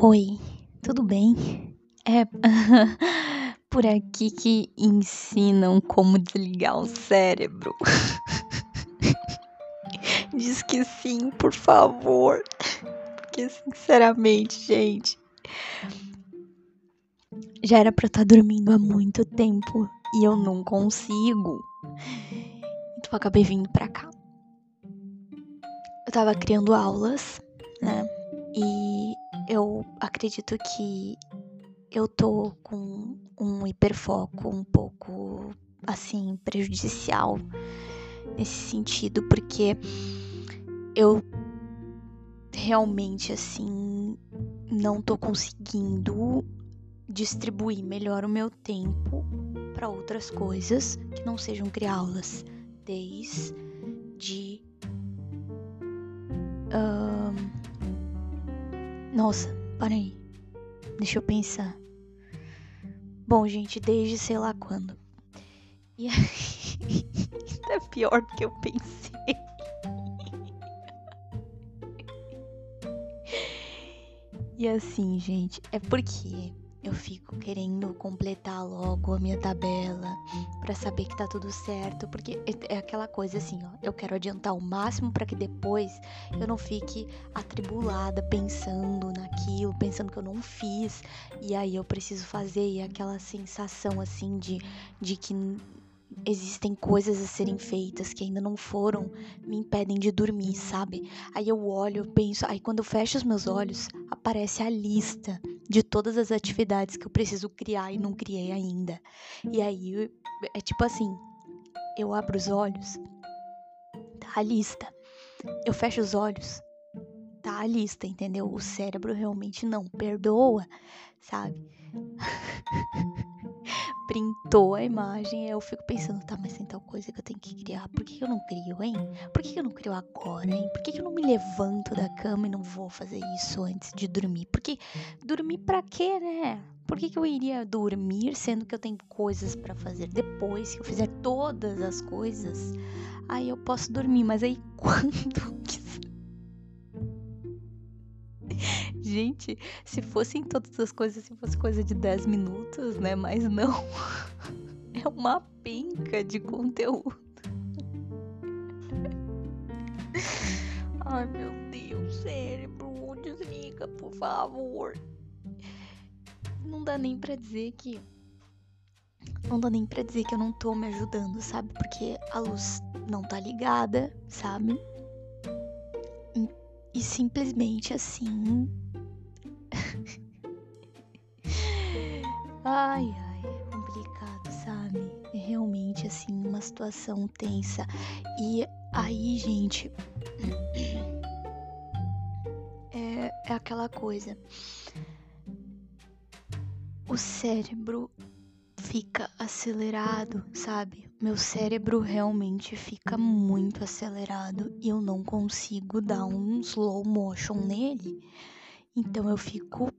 Oi, tudo bem? É por aqui que ensinam como desligar o cérebro. Diz que sim, por favor. Porque, sinceramente, gente, já era pra estar tá dormindo há muito tempo e eu não consigo. Então, eu acabei vindo pra cá. Eu tava criando aulas, né? E eu acredito que eu tô com um hiperfoco um pouco assim prejudicial nesse sentido, porque eu realmente assim não tô conseguindo distribuir melhor o meu tempo para outras coisas que não sejam criar aulas desde uh, nossa, para aí. Deixa eu pensar. Bom, gente, desde sei lá quando. E aí. é pior do que eu pensei. e assim, gente, é porque eu fico querendo completar logo a minha tabela para saber que tá tudo certo, porque é, é aquela coisa assim, ó, eu quero adiantar o máximo para que depois eu não fique atribulada pensando naquilo, pensando que eu não fiz e aí eu preciso fazer e aquela sensação assim de de que existem coisas a serem feitas que ainda não foram, me impedem de dormir, sabe? Aí eu olho, eu penso, aí quando eu fecho os meus olhos, aparece a lista de todas as atividades que eu preciso criar e não criei ainda. E aí é tipo assim, eu abro os olhos, tá a lista. Eu fecho os olhos, tá a lista, entendeu? O cérebro realmente não perdoa, sabe? printou a imagem, eu fico pensando, tá, mas tem tal coisa que eu tenho que criar. Por que, eu não crio, hein? Por que, eu não crio agora, hein? Por que, eu não me levanto da cama e não vou fazer isso antes de dormir? Porque dormir pra quê, né? Por que, que eu iria dormir sendo que eu tenho coisas para fazer depois que eu fizer todas as coisas? Aí eu posso dormir, mas aí quando Gente, se fossem todas as coisas, se fosse coisa de 10 minutos, né? Mas não. É uma penca de conteúdo. Ai, meu Deus, cérebro, desliga, por favor. Não dá nem pra dizer que. Não dá nem pra dizer que eu não tô me ajudando, sabe? Porque a luz não tá ligada, sabe? E simplesmente assim ai, ai, é complicado, sabe? É realmente assim uma situação tensa. E aí, gente, é, é aquela coisa. O cérebro fica acelerado, sabe? Meu cérebro realmente fica muito acelerado e eu não consigo dar um slow motion nele. Então eu fico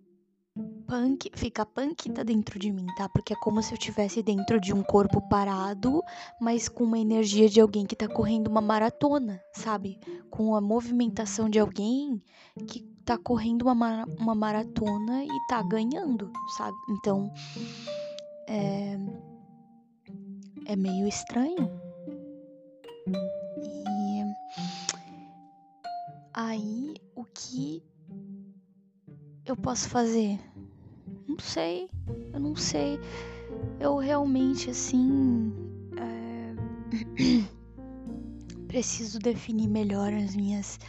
punk, fica punk tá dentro de mim, tá? Porque é como se eu tivesse dentro de um corpo parado, mas com uma energia de alguém que tá correndo uma maratona, sabe? Com a movimentação de alguém que tá correndo uma, uma maratona e tá ganhando, sabe? Então é é meio estranho. E aí o que eu posso fazer? Sei, eu não sei. Eu realmente, assim. É... preciso definir melhor as minhas.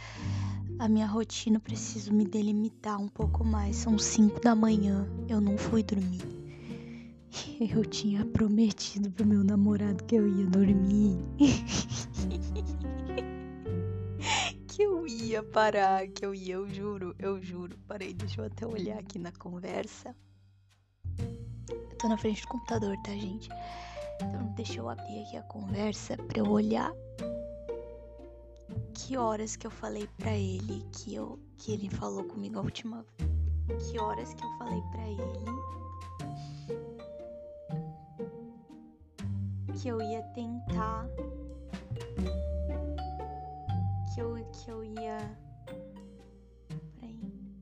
A minha rotina, preciso me delimitar um pouco mais. São 5 da manhã, eu não fui dormir. Eu tinha prometido pro meu namorado que eu ia dormir. que eu ia parar, que eu ia, eu juro, eu juro. Parei, deixa eu até olhar aqui na conversa. Eu tô na frente do computador, tá, gente? Então, deixa eu abrir aqui a conversa pra eu olhar que horas que eu falei pra ele que eu que ele falou comigo a última que horas que eu falei pra ele que eu ia tentar que eu, que eu ia. Peraí.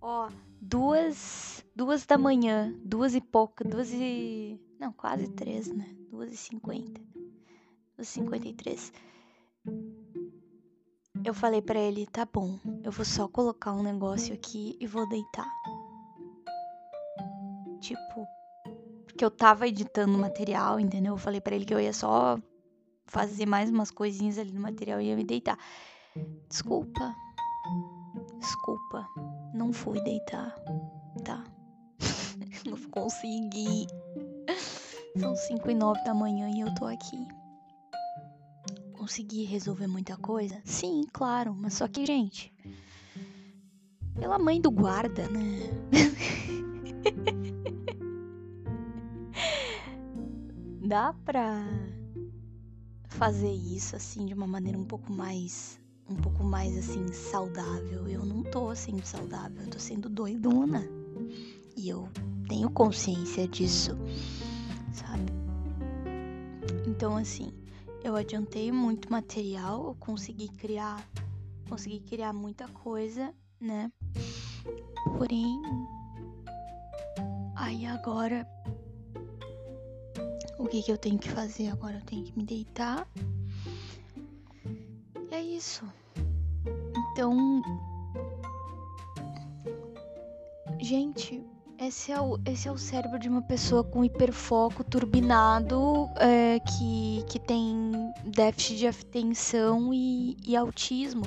Ó, duas, duas da manhã, duas e pouca, duas e... Não, quase três, né? Duas e cinquenta. Duas e cinquenta e três. Eu falei para ele, tá bom, eu vou só colocar um negócio aqui e vou deitar. Tipo, porque eu tava editando material, entendeu? Eu falei para ele que eu ia só fazer mais umas coisinhas ali no material e ia me deitar. Desculpa. Desculpa. Não fui deitar, tá? não consegui. São 5 e 9 da manhã e eu tô aqui consegui resolver muita coisa? Sim, claro, mas só que, gente, pela mãe do guarda, né? Dá pra fazer isso assim de uma maneira um pouco mais um pouco mais assim saudável. Eu não tô sendo saudável, eu tô sendo doidona. E eu tenho consciência disso, sabe? Então assim, eu adiantei muito material, eu consegui criar, consegui criar muita coisa, né? Porém, aí agora o que que eu tenho que fazer agora? Eu tenho que me deitar. Isso. Então, gente, esse é, o, esse é o cérebro de uma pessoa com hiperfoco turbinado, é, que, que tem déficit de atenção e, e autismo,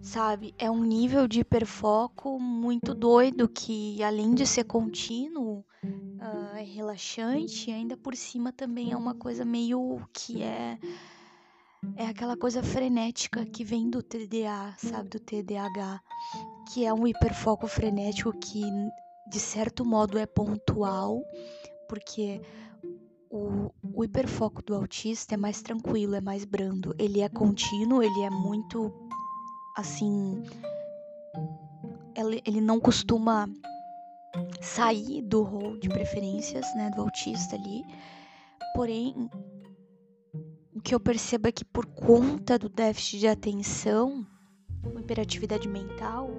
sabe? É um nível de hiperfoco muito doido que, além de ser contínuo, uh, é relaxante, ainda por cima também é uma coisa meio que é. É aquela coisa frenética que vem do TDA, sabe? Do TDAH, que é um hiperfoco frenético que de certo modo é pontual, porque o, o hiperfoco do autista é mais tranquilo, é mais brando. Ele é contínuo, ele é muito assim. Ele, ele não costuma sair do rol de preferências, né, do autista ali. Porém, o que eu percebo é que por conta do déficit de atenção, hiperatividade mental,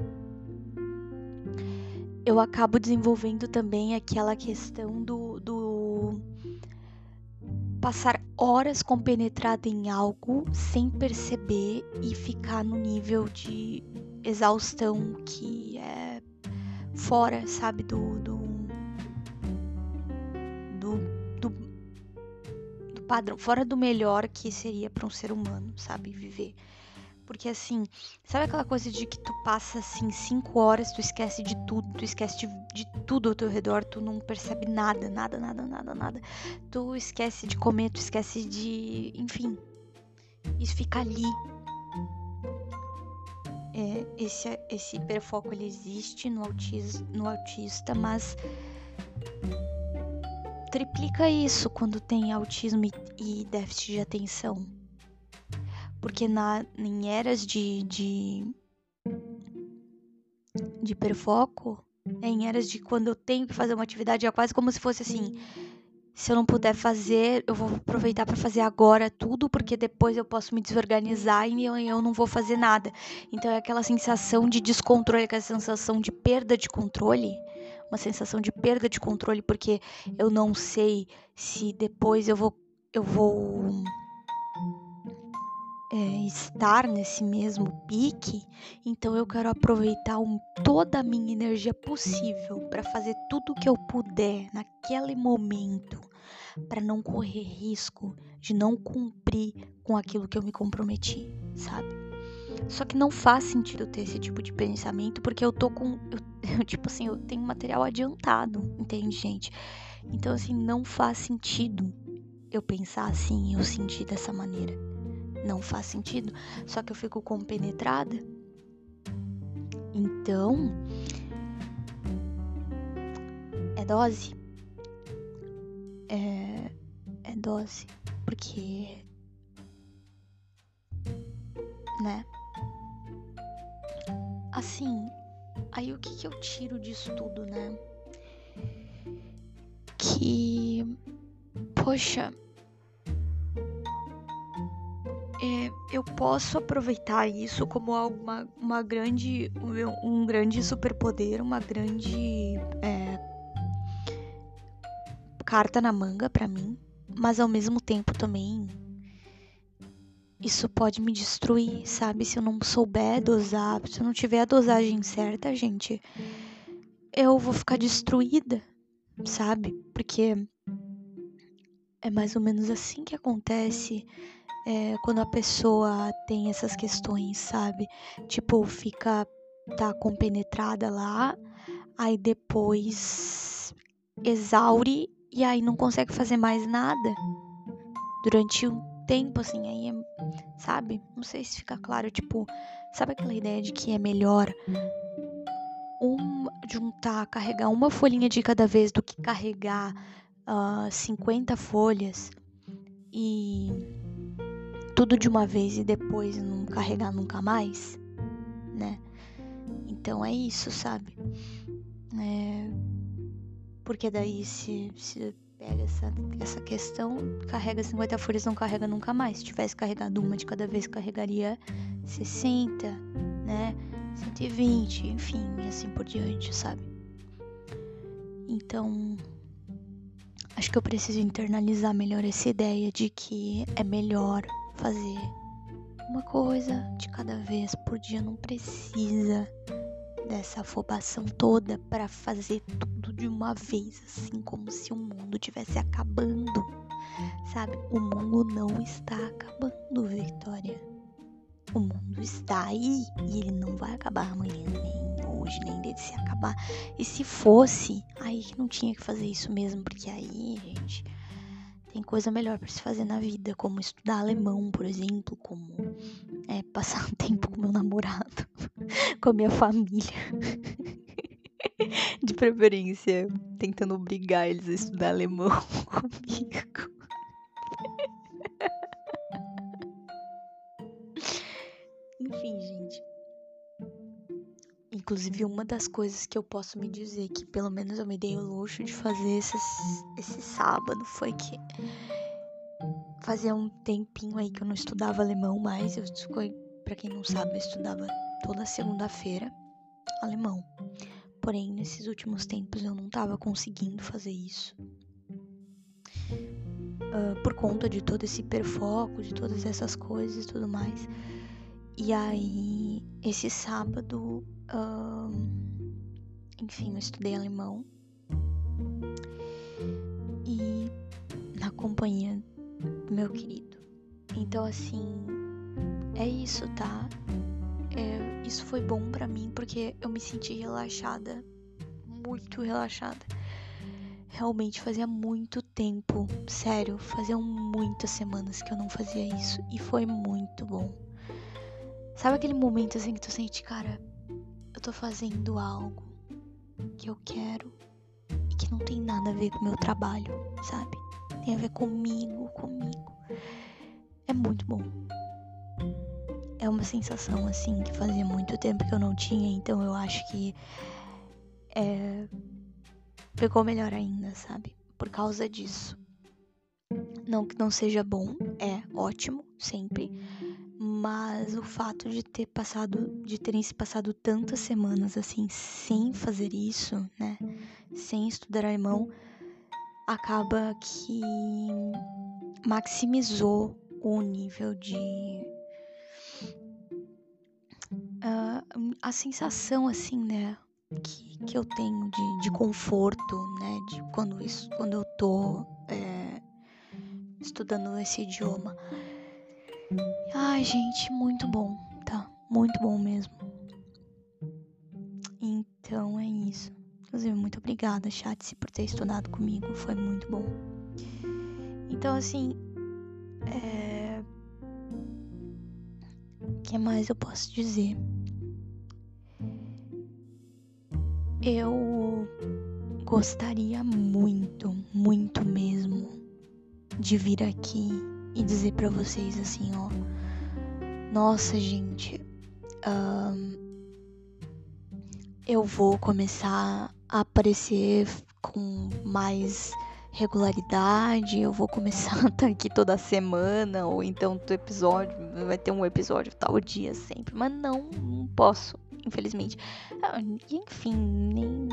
eu acabo desenvolvendo também aquela questão do, do passar horas compenetrada em algo sem perceber e ficar no nível de exaustão que é fora, sabe, do, do, padrão, fora do melhor que seria para um ser humano, sabe, viver. Porque assim, sabe aquela coisa de que tu passa assim cinco horas, tu esquece de tudo, tu esquece de, de, tudo ao teu redor, tu não percebe nada, nada, nada, nada, nada. Tu esquece de comer, tu esquece de. Enfim. Isso fica ali. É, esse, esse hiperfoco ele existe no, autis, no autista, mas triplica isso quando tem autismo e, déficit de atenção porque na, em eras de, de, de hiperfoco, né, em eras de quando eu tenho que fazer uma atividade, é quase como se fosse assim: se eu não puder fazer, eu vou aproveitar para fazer agora tudo, porque depois eu posso me desorganizar e eu, eu não vou fazer nada. Então é aquela sensação de descontrole, aquela sensação de perda de controle uma sensação de perda de controle porque eu não sei se depois eu vou eu vou é, estar nesse mesmo pique, então eu quero aproveitar um, toda a minha energia possível para fazer tudo o que eu puder naquele momento, para não correr risco de não cumprir com aquilo que eu me comprometi, sabe? Só que não faz sentido ter esse tipo de pensamento porque eu tô com. Eu, tipo assim, eu tenho material adiantado, entende, gente? Então, assim, não faz sentido eu pensar assim, eu sentir dessa maneira não faz sentido. Só que eu fico compenetrada. Então, é dose. É, é dose. Porque. Né? Assim, aí o que, que eu tiro disso tudo, né? Que. Poxa, é, eu posso aproveitar isso como uma, uma grande, um grande superpoder, uma grande é, carta na manga para mim, mas ao mesmo tempo também isso pode me destruir, sabe? Se eu não souber dosar, se eu não tiver a dosagem certa, gente, eu vou ficar destruída, sabe? Porque é mais ou menos assim que acontece é, quando a pessoa tem essas questões, sabe? Tipo, fica, tá compenetrada lá, aí depois exaure e aí não consegue fazer mais nada durante um tempo, assim, aí é, sabe? Não sei se fica claro, tipo, sabe aquela ideia de que é melhor um, juntar, carregar uma folhinha de cada vez do que carregar uh, ah, 50 folhas e tudo de uma vez e depois não carregar nunca mais, né? Então é isso, sabe? É... Porque daí se, se pega essa, essa questão, carrega 50 folhas, não carrega nunca mais. Se tivesse carregado uma de cada vez, carregaria 60, né? 120, enfim, e assim por diante, sabe? Então, acho que eu preciso internalizar melhor essa ideia de que é melhor fazer uma coisa de cada vez por dia, não precisa dessa afobação toda para fazer tudo de uma vez, assim como se o mundo tivesse acabando. Sabe? O mundo não está acabando, Victoria. O mundo está aí e ele não vai acabar amanhã, nem hoje, nem dele se acabar. E se fosse, aí que não tinha que fazer isso mesmo, porque aí, gente, tem coisa melhor para se fazer na vida, como estudar alemão, por exemplo, como é, passar tempo com meu namorado, com a minha família. De preferência, tentando obrigar eles a estudar alemão comigo. Enfim, gente. Inclusive, uma das coisas que eu posso me dizer que pelo menos eu me dei o luxo de fazer esse sábado foi que fazia um tempinho aí que eu não estudava alemão mais. Eu, para quem não sabe, eu estudava toda segunda-feira alemão. Porém, nesses últimos tempos eu não estava conseguindo fazer isso. Uh, por conta de todo esse hiperfoco, de todas essas coisas e tudo mais. E aí, esse sábado, enfim, eu estudei alemão. E na companhia do meu querido. Então, assim, é isso, tá? É, isso foi bom para mim porque eu me senti relaxada, muito relaxada. Realmente fazia muito tempo, sério, faziam muitas semanas que eu não fazia isso e foi muito bom. Sabe aquele momento assim que tu sente, cara, eu tô fazendo algo que eu quero e que não tem nada a ver com o meu trabalho, sabe? Tem a ver comigo, comigo. É muito bom. É uma sensação assim que fazia muito tempo que eu não tinha, então eu acho que é, ficou melhor ainda, sabe? Por causa disso. Não que não seja bom, é ótimo, sempre mas o fato de ter passado, de terem se passado tantas semanas assim sem fazer isso, né, sem estudar alemão, acaba que maximizou o nível de uh, a sensação assim, né, que, que eu tenho de, de conforto, né, de quando isso, quando eu tô é, estudando esse idioma. Ai, gente, muito bom, tá? Muito bom mesmo. Então é isso. Inclusive, muito obrigada, Chatse, por ter estudado comigo. Foi muito bom. Então, assim. É... Que mais eu posso dizer? Eu gostaria muito, muito mesmo de vir aqui e dizer para vocês assim, ó. Nossa, gente, eu vou começar a aparecer com mais regularidade, eu vou começar a estar aqui toda semana, ou então do episódio, vai ter um episódio tal dia sempre, mas não, não posso, infelizmente. Ah, enfim, nem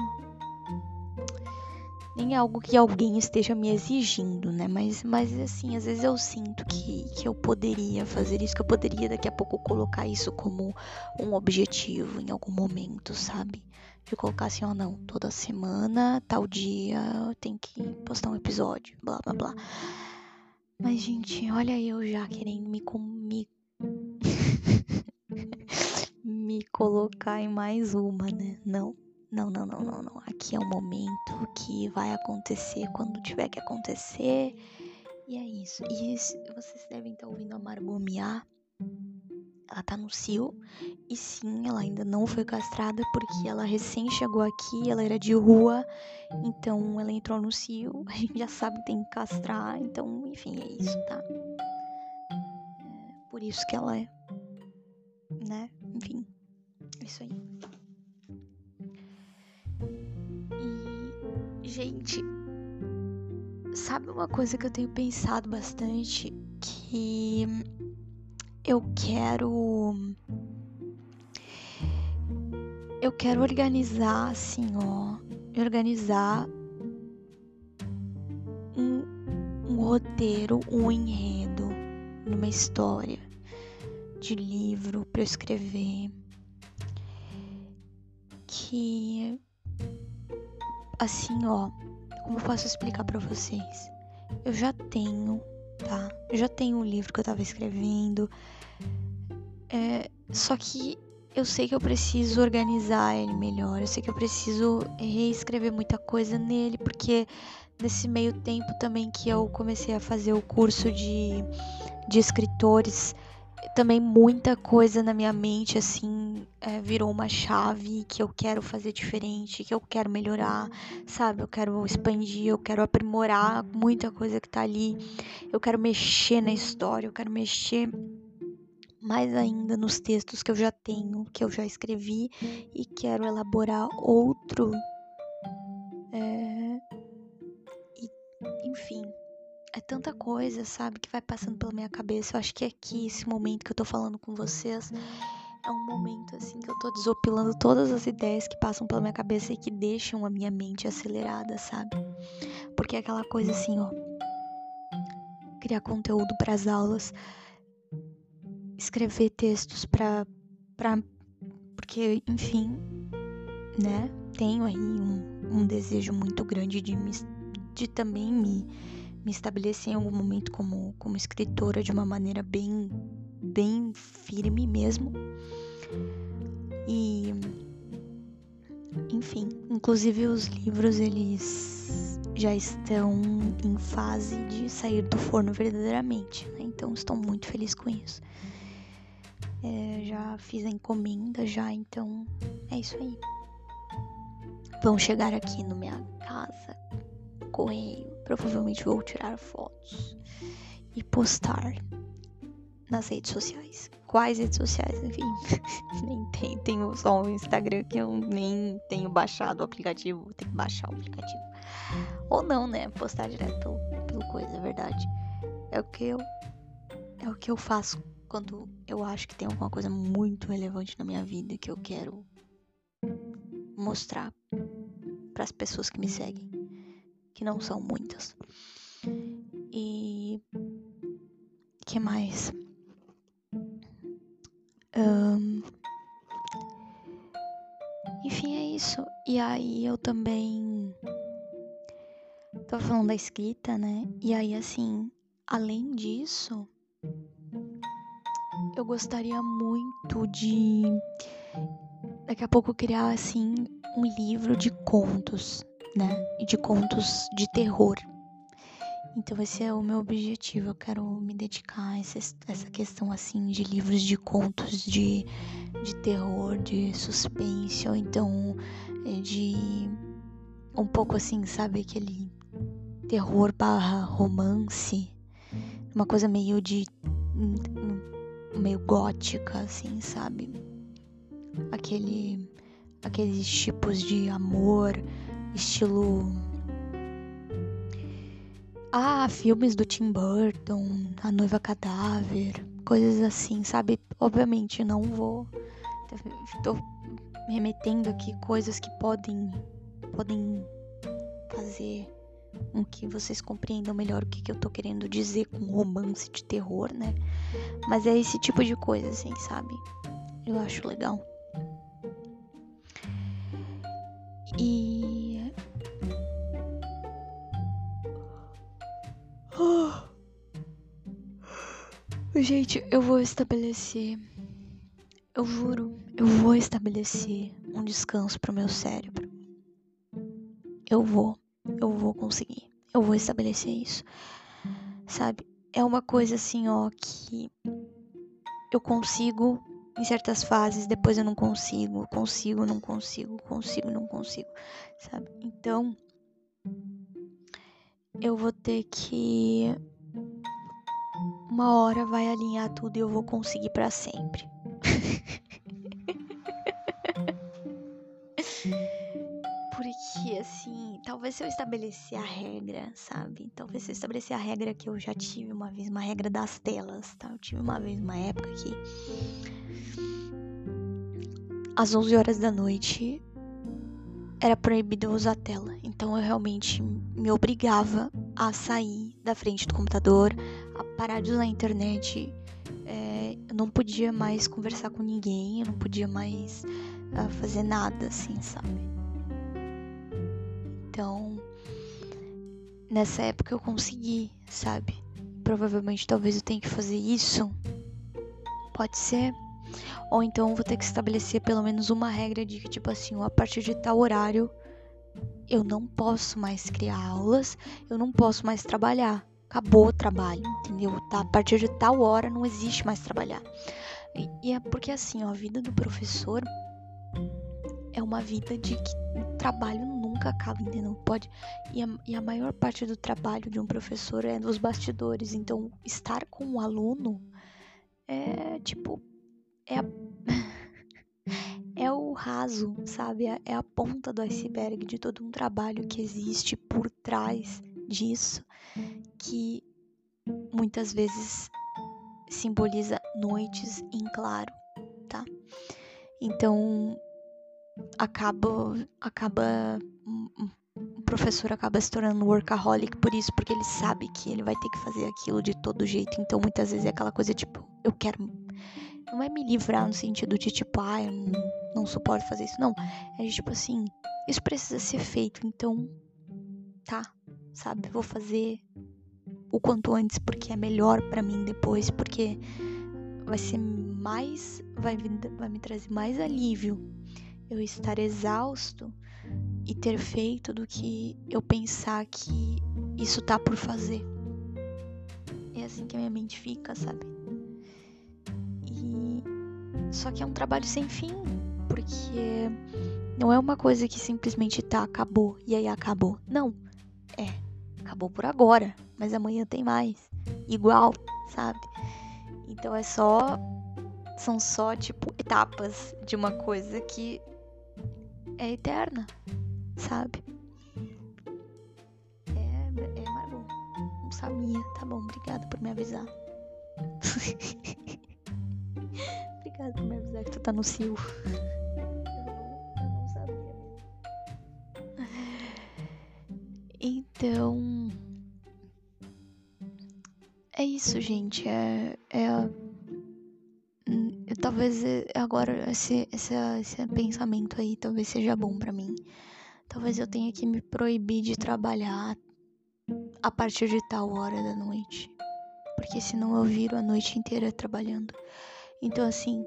nem algo que alguém esteja me exigindo, né? Mas, mas assim, às vezes eu sinto que, que eu poderia fazer isso, que eu poderia daqui a pouco colocar isso como um objetivo em algum momento, sabe? De colocar assim, ó, não, toda semana, tal dia, tenho que postar um episódio, blá blá blá. Mas, gente, olha eu já querendo me. me... me colocar em mais uma, né? Não. Não, não, não, não, não. Aqui é um momento que vai acontecer quando tiver que acontecer. E é isso. E esse, vocês devem estar ouvindo a Margot. Ela tá no cio. E sim, ela ainda não foi castrada porque ela recém chegou aqui, ela era de rua. Então ela entrou no cio. A gente já sabe que tem que castrar. Então, enfim, é isso, tá? É por isso que ela é. Né? Enfim. É isso aí. Gente, sabe uma coisa que eu tenho pensado bastante? Que eu quero. Eu quero organizar, assim, ó. Organizar um, um roteiro, um enredo numa história de livro para escrever. Que assim, ó, como eu posso explicar para vocês? Eu já tenho, tá? Eu já tenho um livro que eu tava escrevendo. É, só que eu sei que eu preciso organizar ele melhor. Eu sei que eu preciso reescrever muita coisa nele, porque nesse meio tempo também que eu comecei a fazer o curso de, de escritores também muita coisa na minha mente, assim, é, virou uma chave que eu quero fazer diferente, que eu quero melhorar, sabe? Eu quero expandir, eu quero aprimorar muita coisa que tá ali. Eu quero mexer na história, eu quero mexer mais ainda nos textos que eu já tenho, que eu já escrevi e quero elaborar outro. É... E, enfim, é tanta coisa, sabe, que vai passando pela minha cabeça. Eu acho que aqui, esse momento que eu tô falando com vocês, é um momento assim que eu tô desopilando todas as ideias que passam pela minha cabeça e que deixam a minha mente acelerada, sabe? Porque é aquela coisa assim, ó. Criar conteúdo para as aulas, escrever textos para para porque, enfim, né? Tenho aí um, um desejo muito grande de me de também me me estabeleci em algum momento como, como escritora de uma maneira bem, bem firme mesmo. E enfim, inclusive os livros eles já estão em fase de sair do forno verdadeiramente, né? então estou muito feliz com isso. É, já fiz a encomenda já, então é isso aí. Vão chegar aqui na minha casa, correio, provavelmente vou tirar fotos e postar nas redes sociais. Quais redes sociais? Enfim, nem tem, tenho só o Instagram que eu nem tenho baixado o aplicativo, tenho que baixar o aplicativo. Ou não, né? Postar direto pelo, pelo coisa, é verdade. É o que eu é o que eu faço quando eu acho que tem alguma coisa muito relevante na minha vida que eu quero mostrar para as pessoas que me seguem que não são muitas. E que mais? Um, enfim, é isso. E aí eu também tava falando da escrita, né? E aí assim, além disso, eu gostaria muito de daqui a pouco criar assim um livro de contos né? E de contos de terror. Então esse é o meu objetivo. Eu quero me dedicar a essa, questão assim de livros de contos de, de terror, de suspense, ou então é, de um pouco assim, sabe, aquele terror barra romance. Uma coisa meio de. meio gótica, assim, sabe? Aquele. aqueles tipos de amor estilo Ah, filmes do Tim Burton, A Noiva Cadáver, coisas assim, sabe? Obviamente não vou. Tô remetendo aqui coisas que podem podem fazer com que vocês compreendam melhor o que, que eu tô querendo dizer com romance de terror, né? Mas é esse tipo de coisa, assim, sabe? Eu acho legal. E Gente, eu vou estabelecer. Eu juro, eu vou estabelecer um descanso pro meu cérebro. Eu vou, eu vou conseguir. Eu vou estabelecer isso. Sabe? É uma coisa assim, ó, que eu consigo em certas fases, depois eu não consigo, consigo, não consigo, consigo, não consigo, sabe? Então, eu vou ter que uma hora vai alinhar tudo e eu vou conseguir para sempre. Porque assim, talvez se eu estabelecer a regra, sabe? Talvez se eu estabelecer a regra que eu já tive uma vez, uma regra das telas, tá? Eu tive uma vez uma época que às 11 horas da noite era proibido eu usar a tela. Então eu realmente me obrigava a sair da frente do computador, a parar de usar a internet. É, eu não podia mais conversar com ninguém, eu não podia mais uh, fazer nada, assim, sabe? Então, nessa época eu consegui, sabe? Provavelmente talvez eu tenha que fazer isso. Pode ser. Ou então vou ter que estabelecer pelo menos uma regra de que, tipo assim, a partir de tal horário eu não posso mais criar aulas, eu não posso mais trabalhar. Acabou o trabalho, entendeu? Tá? A partir de tal hora não existe mais trabalhar. E, e é porque assim, ó, a vida do professor é uma vida de que o trabalho nunca acaba, entendeu? Pode. E a, e a maior parte do trabalho de um professor é nos bastidores. Então, estar com um aluno é tipo é a... é o raso, sabe? É, é a ponta do iceberg de todo um trabalho que existe por trás disso, que muitas vezes simboliza noites em claro, tá? Então acaba acaba o professor acaba se tornando workaholic por isso, porque ele sabe que ele vai ter que fazer aquilo de todo jeito. Então muitas vezes é aquela coisa tipo, eu quero não é me livrar no sentido de tipo, ah, eu não, não suporto fazer isso. Não. É tipo assim, isso precisa ser feito, então tá, sabe? Vou fazer o quanto antes porque é melhor para mim depois, porque vai ser mais, vai, vai me trazer mais alívio eu estar exausto e ter feito do que eu pensar que isso tá por fazer. É assim que a minha mente fica, sabe? Só que é um trabalho sem fim, porque não é uma coisa que simplesmente tá, acabou e aí acabou. Não. É, acabou por agora, mas amanhã tem mais. Igual, sabe? Então é só. São só, tipo, etapas de uma coisa que é eterna, sabe? É, é Maru. Não sabia. Tá bom, obrigada por me avisar. Obrigada por me avisar que tu tá no cio. Então. É isso, gente. É. é hum, talvez é, agora esse, esse, esse pensamento aí talvez seja bom para mim. Talvez eu tenha que me proibir de trabalhar a partir de tal hora da noite. Porque senão eu viro a noite inteira trabalhando. Então, assim.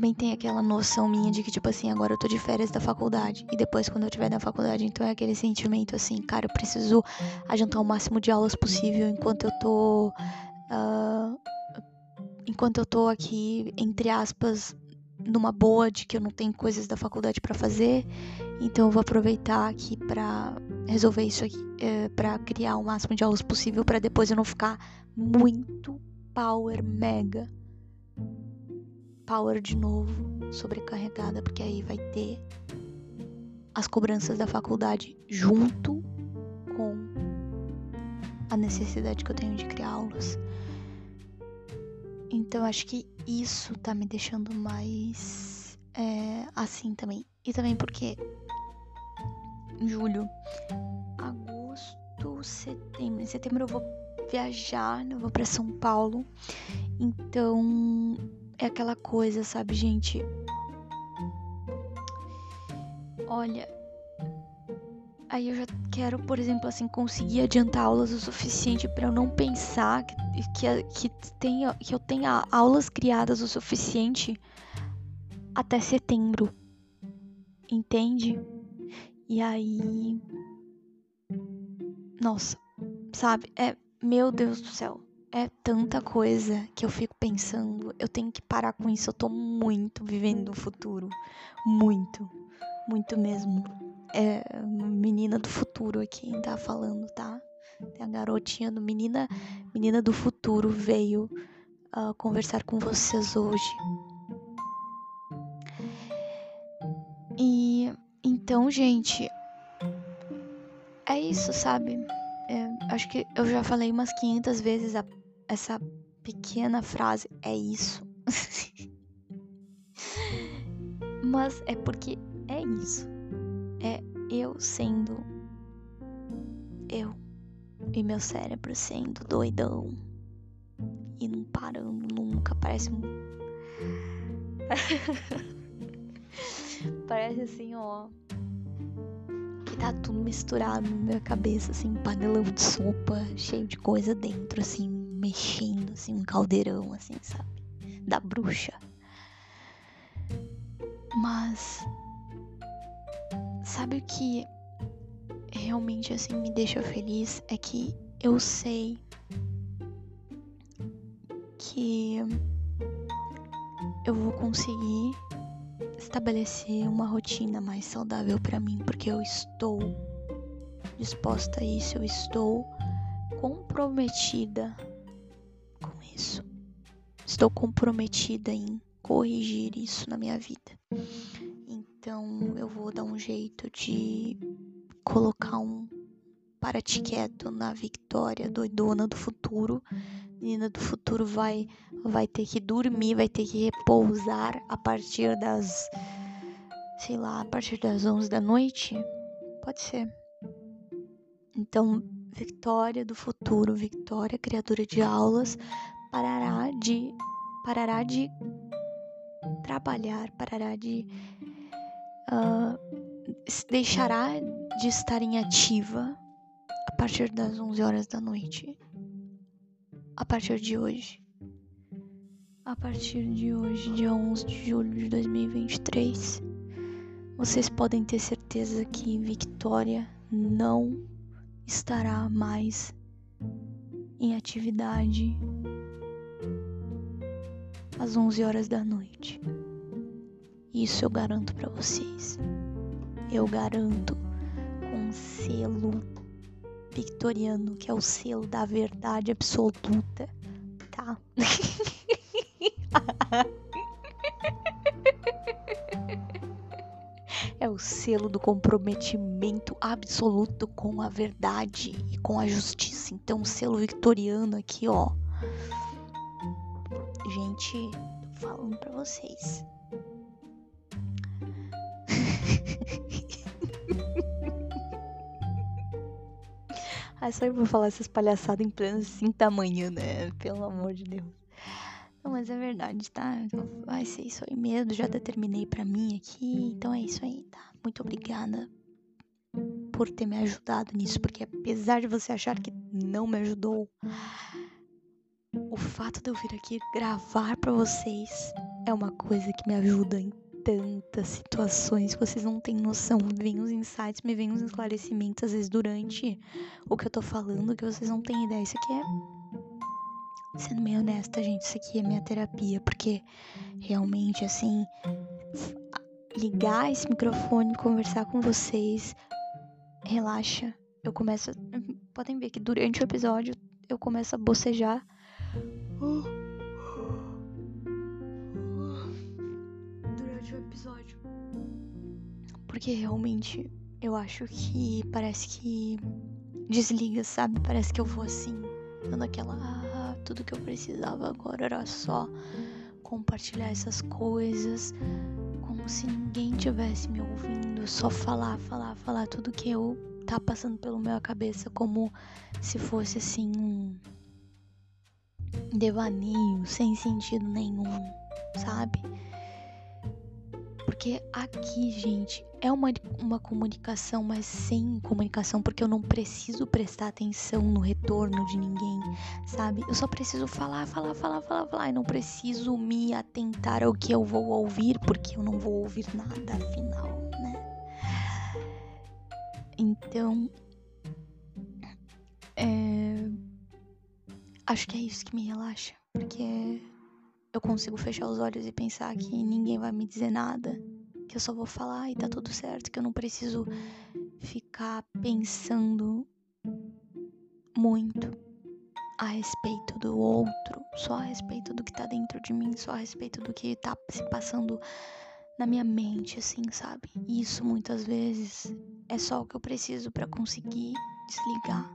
Também tem aquela noção minha de que, tipo assim, agora eu tô de férias da faculdade. E depois, quando eu tiver na faculdade, então é aquele sentimento assim, cara, eu preciso adiantar o máximo de aulas possível enquanto eu tô. Uh, enquanto eu tô aqui, entre aspas, numa boa de que eu não tenho coisas da faculdade para fazer, então eu vou aproveitar aqui para resolver isso aqui, é, para criar o máximo de aulas possível para depois eu não ficar muito power mega power de novo sobrecarregada, porque aí vai ter as cobranças da faculdade junto com a necessidade que eu tenho de criar aulas. Então acho que isso tá me deixando mais é, assim também. E também porque julho, agosto, setembro. Em setembro eu vou viajar, eu vou para São Paulo. Então é aquela coisa, sabe, gente? Olha, aí eu já quero, por exemplo, assim, conseguir adiantar aulas o suficiente para eu não pensar que, que, que, tenha, que eu tenha aulas criadas o suficiente até setembro. Entende? E aí. Nossa, sabe? É. Meu Deus do céu. É tanta coisa que eu fico pensando. Eu tenho que parar com isso. Eu tô muito vivendo o futuro. Muito. Muito mesmo. É menina do futuro aqui tá falando, tá? Tem a garotinha do menina, menina do futuro veio uh, conversar com vocês hoje. E então, gente, é isso, sabe? É, acho que eu já falei umas 500 vezes a, essa pequena frase, é isso. Mas é porque é isso. É eu sendo eu e meu cérebro sendo doidão e não parando nunca. Parece um. Parece assim, ó. Que tá tudo misturado na minha cabeça, assim, panelão de sopa, cheio de coisa dentro, assim, mexendo, assim, um caldeirão, assim, sabe? Da bruxa. Mas. Sabe o que realmente, assim, me deixa feliz? É que eu sei que eu vou conseguir estabelecer uma rotina mais saudável para mim, porque eu estou disposta a isso, eu estou comprometida com isso. Estou comprometida em corrigir isso na minha vida. Então eu vou dar um jeito de colocar um para te quieto na Victoria, doidona do futuro. Menina do futuro vai vai ter que dormir, vai ter que repousar a partir das sei lá, a partir das 11 da noite. Pode ser. Então, Victoria do futuro, Victoria, criatura de aulas, parará de parará de trabalhar, parará de uh, deixará de estar em ativa a partir das 11 horas da noite. A partir de hoje. A partir de hoje, dia 11 de julho de 2023, vocês podem ter certeza que Victoria não estará mais em atividade às 11 horas da noite. Isso eu garanto para vocês. Eu garanto com um selo victoriano, que é o selo da verdade absoluta, tá? é o selo do comprometimento absoluto com a verdade e com a justiça. Então, o selo victoriano aqui, ó. Gente, tô falando pra vocês. Ah, só eu vou falar essas palhaçadas em pleno 5 da manhã, né? Pelo amor de Deus. Não, mas é verdade, tá? Vai ser isso aí mesmo. Já determinei para mim aqui. Então é isso aí, tá? Muito obrigada por ter me ajudado nisso. Porque apesar de você achar que não me ajudou, o fato de eu vir aqui gravar para vocês é uma coisa que me ajuda em tantas situações que vocês não têm noção. Vem uns insights, me vem uns esclarecimentos, às vezes durante o que eu tô falando, que vocês não têm ideia. Isso aqui é. Sendo meio honesta, gente, isso aqui é minha terapia, porque realmente, assim, ligar esse microfone, conversar com vocês, relaxa. Eu começo. Podem ver que durante o episódio eu começo a bocejar. Uh Porque realmente eu acho que parece que desliga, sabe? Parece que eu vou assim, dando aquela. Ah, tudo que eu precisava agora era só compartilhar essas coisas, como se ninguém tivesse me ouvindo, só falar, falar, falar tudo que eu tá passando pelo meu cabeça, como se fosse assim um devaneio sem sentido nenhum, sabe? Porque aqui, gente, é uma, uma comunicação, mas sem comunicação, porque eu não preciso prestar atenção no retorno de ninguém, sabe? Eu só preciso falar, falar, falar, falar, falar. E não preciso me atentar ao que eu vou ouvir, porque eu não vou ouvir nada afinal, né? Então. Acho que é isso que me relaxa, porque eu consigo fechar os olhos e pensar que ninguém vai me dizer nada que eu só vou falar e tá tudo certo, que eu não preciso ficar pensando muito a respeito do outro, só a respeito do que tá dentro de mim, só a respeito do que tá se passando na minha mente, assim, sabe? Isso muitas vezes é só o que eu preciso para conseguir desligar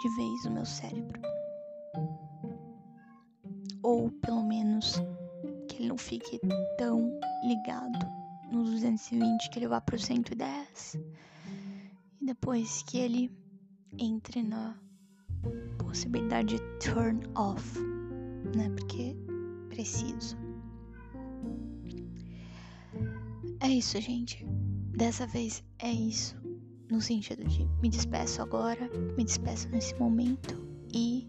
de vez o meu cérebro. Ou pelo menos que ele não fique tão ligado no 220 que ele vá pro 110 e depois que ele entre na possibilidade de turn off, né? Porque preciso. É isso, gente. Dessa vez é isso. No sentido de me despeço agora, me despeço nesse momento e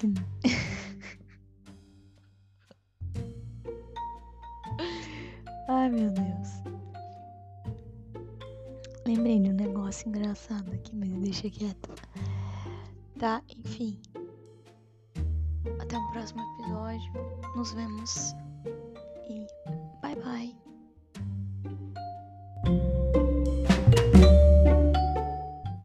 que. Ai meu Deus. Lembrei de um negócio engraçado aqui, mas deixa quieto. Tá, enfim. Até o próximo episódio. Nos vemos